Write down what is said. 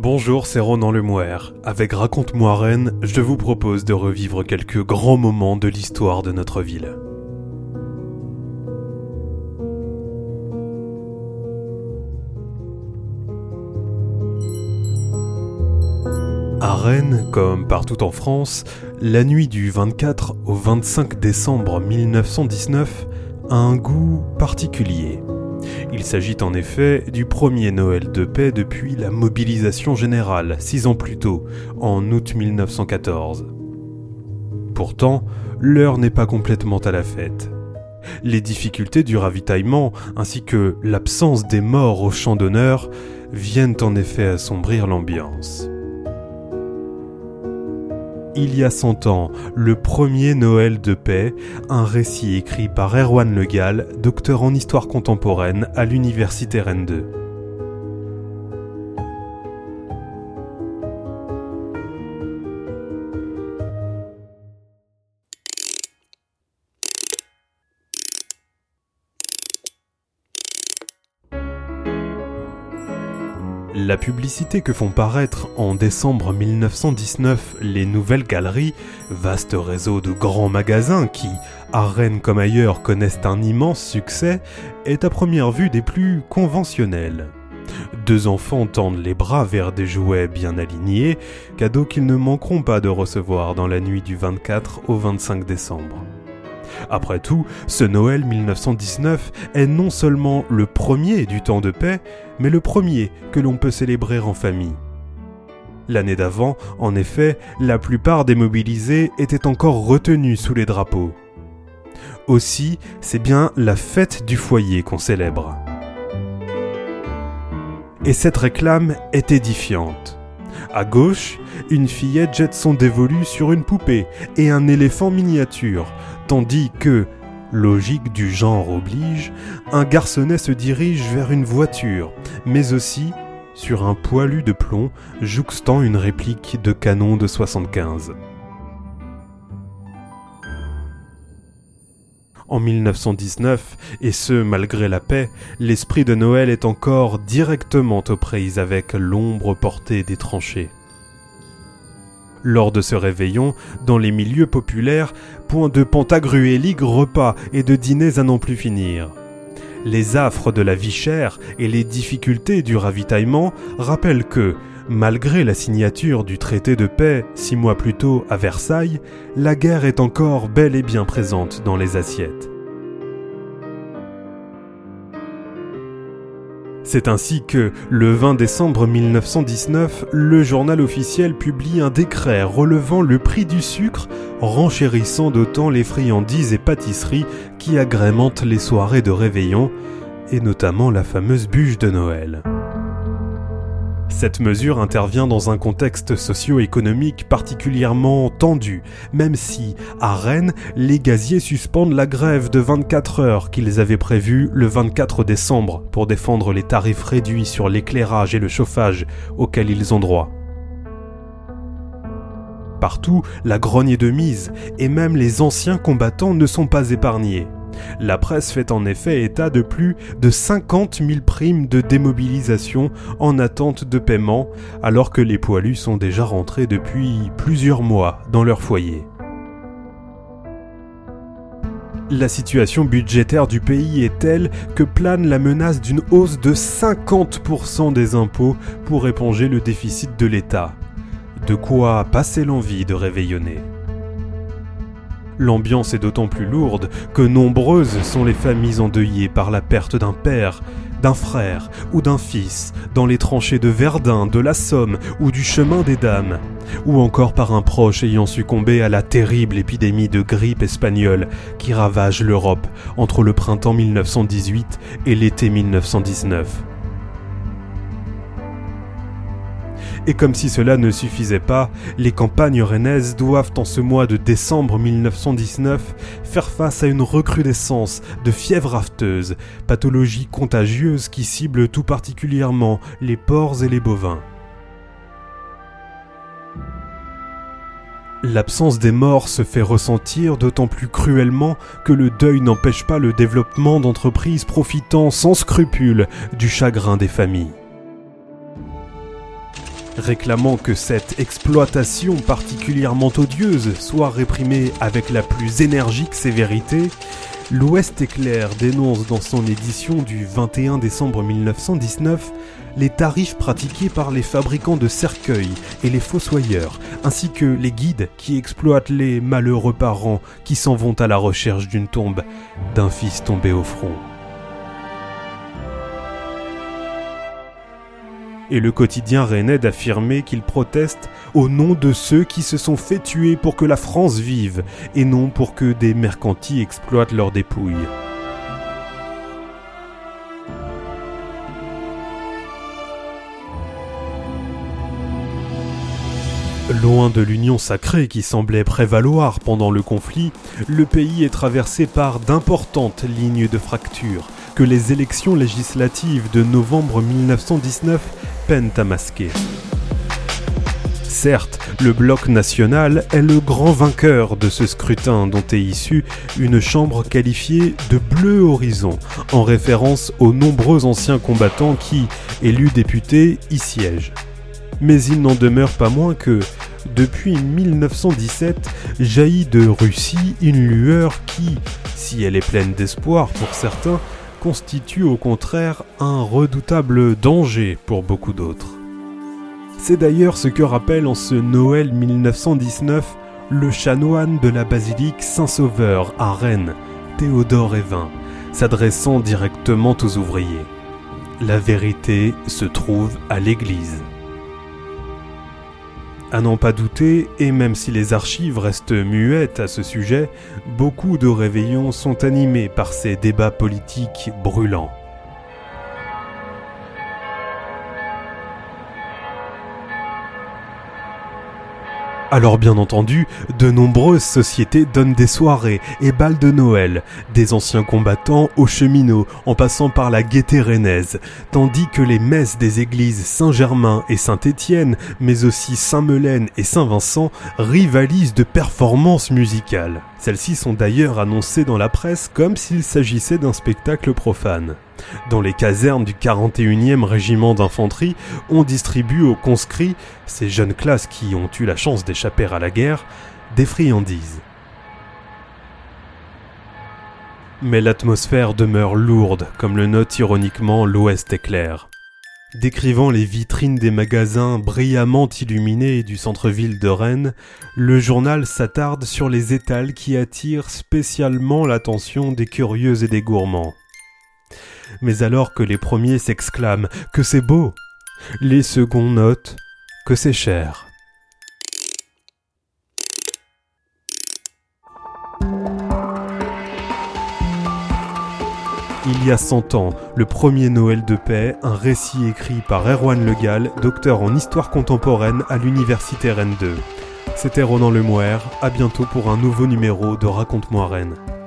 Bonjour, c'est Ronan Lemouer. Avec Raconte-moi Rennes, je vous propose de revivre quelques grands moments de l'histoire de notre ville. À Rennes, comme partout en France, la nuit du 24 au 25 décembre 1919 a un goût particulier. Il s'agit en effet du premier Noël de paix depuis la mobilisation générale, six ans plus tôt, en août 1914. Pourtant, l'heure n'est pas complètement à la fête. Les difficultés du ravitaillement, ainsi que l'absence des morts au champ d'honneur, viennent en effet assombrir l'ambiance il y a 100 ans, le premier Noël de paix, un récit écrit par Erwan Le Gall, docteur en histoire contemporaine à l'Université Rennes 2. La publicité que font paraître en décembre 1919 les Nouvelles Galeries, vaste réseau de grands magasins qui, à Rennes comme ailleurs, connaissent un immense succès, est à première vue des plus conventionnels. Deux enfants tendent les bras vers des jouets bien alignés, cadeaux qu'ils ne manqueront pas de recevoir dans la nuit du 24 au 25 décembre. Après tout, ce Noël 1919 est non seulement le premier du temps de paix, mais le premier que l'on peut célébrer en famille. L'année d'avant, en effet, la plupart des mobilisés étaient encore retenus sous les drapeaux. Aussi, c'est bien la fête du foyer qu'on célèbre. Et cette réclame est édifiante. À gauche, une fillette jette son dévolu sur une poupée et un éléphant miniature, tandis que, logique du genre oblige, un garçonnet se dirige vers une voiture, mais aussi sur un poilu de plomb jouxtant une réplique de canon de 75. En 1919, et ce malgré la paix, l'esprit de Noël est encore directement aux prises avec l'ombre portée des tranchées. Lors de ce réveillon, dans les milieux populaires, point de pantagruéliques repas et de dîners à n'en plus finir. Les affres de la vie chère et les difficultés du ravitaillement rappellent que, malgré la signature du traité de paix six mois plus tôt à Versailles, la guerre est encore bel et bien présente dans les assiettes. C'est ainsi que, le 20 décembre 1919, le journal officiel publie un décret relevant le prix du sucre, renchérissant d'autant les friandises et pâtisseries qui agrémentent les soirées de réveillon, et notamment la fameuse bûche de Noël. Cette mesure intervient dans un contexte socio-économique particulièrement tendu, même si, à Rennes, les gaziers suspendent la grève de 24 heures qu'ils avaient prévue le 24 décembre pour défendre les tarifs réduits sur l'éclairage et le chauffage auxquels ils ont droit. Partout, la grogne est de mise, et même les anciens combattants ne sont pas épargnés. La presse fait en effet état de plus de 50 000 primes de démobilisation en attente de paiement, alors que les poilus sont déjà rentrés depuis plusieurs mois dans leur foyer. La situation budgétaire du pays est telle que plane la menace d'une hausse de 50% des impôts pour éponger le déficit de l'État. De quoi passer l'envie de réveillonner. L'ambiance est d'autant plus lourde que nombreuses sont les familles endeuillées par la perte d'un père, d'un frère ou d'un fils dans les tranchées de Verdun, de la Somme ou du chemin des Dames, ou encore par un proche ayant succombé à la terrible épidémie de grippe espagnole qui ravage l'Europe entre le printemps 1918 et l'été 1919. Et comme si cela ne suffisait pas, les campagnes rennaises doivent en ce mois de décembre 1919 faire face à une recrudescence de fièvre afteuse, pathologie contagieuse qui cible tout particulièrement les porcs et les bovins. L'absence des morts se fait ressentir d'autant plus cruellement que le deuil n'empêche pas le développement d'entreprises profitant sans scrupule du chagrin des familles. Réclamant que cette exploitation particulièrement odieuse soit réprimée avec la plus énergique sévérité, L'Ouest éclair dénonce dans son édition du 21 décembre 1919 les tarifs pratiqués par les fabricants de cercueils et les fossoyeurs, ainsi que les guides qui exploitent les malheureux parents qui s'en vont à la recherche d'une tombe d'un fils tombé au front. Et le quotidien rennais d'affirmer qu'il proteste au nom de ceux qui se sont fait tuer pour que la France vive et non pour que des mercantis exploitent leurs dépouilles. Loin de l'union sacrée qui semblait prévaloir pendant le conflit, le pays est traversé par d'importantes lignes de fracture que les élections législatives de novembre 1919 Certes, le bloc national est le grand vainqueur de ce scrutin dont est issue une chambre qualifiée de bleu horizon, en référence aux nombreux anciens combattants qui, élus députés, y siègent. Mais il n'en demeure pas moins que, depuis 1917, jaillit de Russie une lueur qui, si elle est pleine d'espoir pour certains, constitue au contraire un redoutable danger pour beaucoup d'autres. C'est d'ailleurs ce que rappelle en ce Noël 1919 le chanoine de la basilique Saint-Sauveur à Rennes, Théodore Evin, s'adressant directement aux ouvriers. La vérité se trouve à l'Église. À n'en pas douter, et même si les archives restent muettes à ce sujet, beaucoup de réveillons sont animés par ces débats politiques brûlants. Alors bien entendu, de nombreuses sociétés donnent des soirées et balles de Noël, des anciens combattants aux cheminots, en passant par la gaieté rennaise, tandis que les messes des églises Saint-Germain et Saint-Étienne, mais aussi Saint-Melaine et Saint-Vincent, rivalisent de performances musicales. Celles-ci sont d'ailleurs annoncées dans la presse comme s'il s'agissait d'un spectacle profane. Dans les casernes du 41e régiment d'infanterie, on distribue aux conscrits, ces jeunes classes qui ont eu la chance d'échapper à la guerre, des friandises. Mais l'atmosphère demeure lourde, comme le note ironiquement l'Ouest éclair. Décrivant les vitrines des magasins brillamment illuminés du centre-ville de Rennes, le journal s'attarde sur les étals qui attirent spécialement l'attention des curieux et des gourmands. Mais alors que les premiers s'exclament que c'est beau, les seconds notent que c'est cher. Il y a 100 ans, le premier Noël de paix, un récit écrit par Erwan Legal, docteur en histoire contemporaine à l'université Rennes 2. C'était Ronan Lemouer, à bientôt pour un nouveau numéro de Raconte-moi Rennes.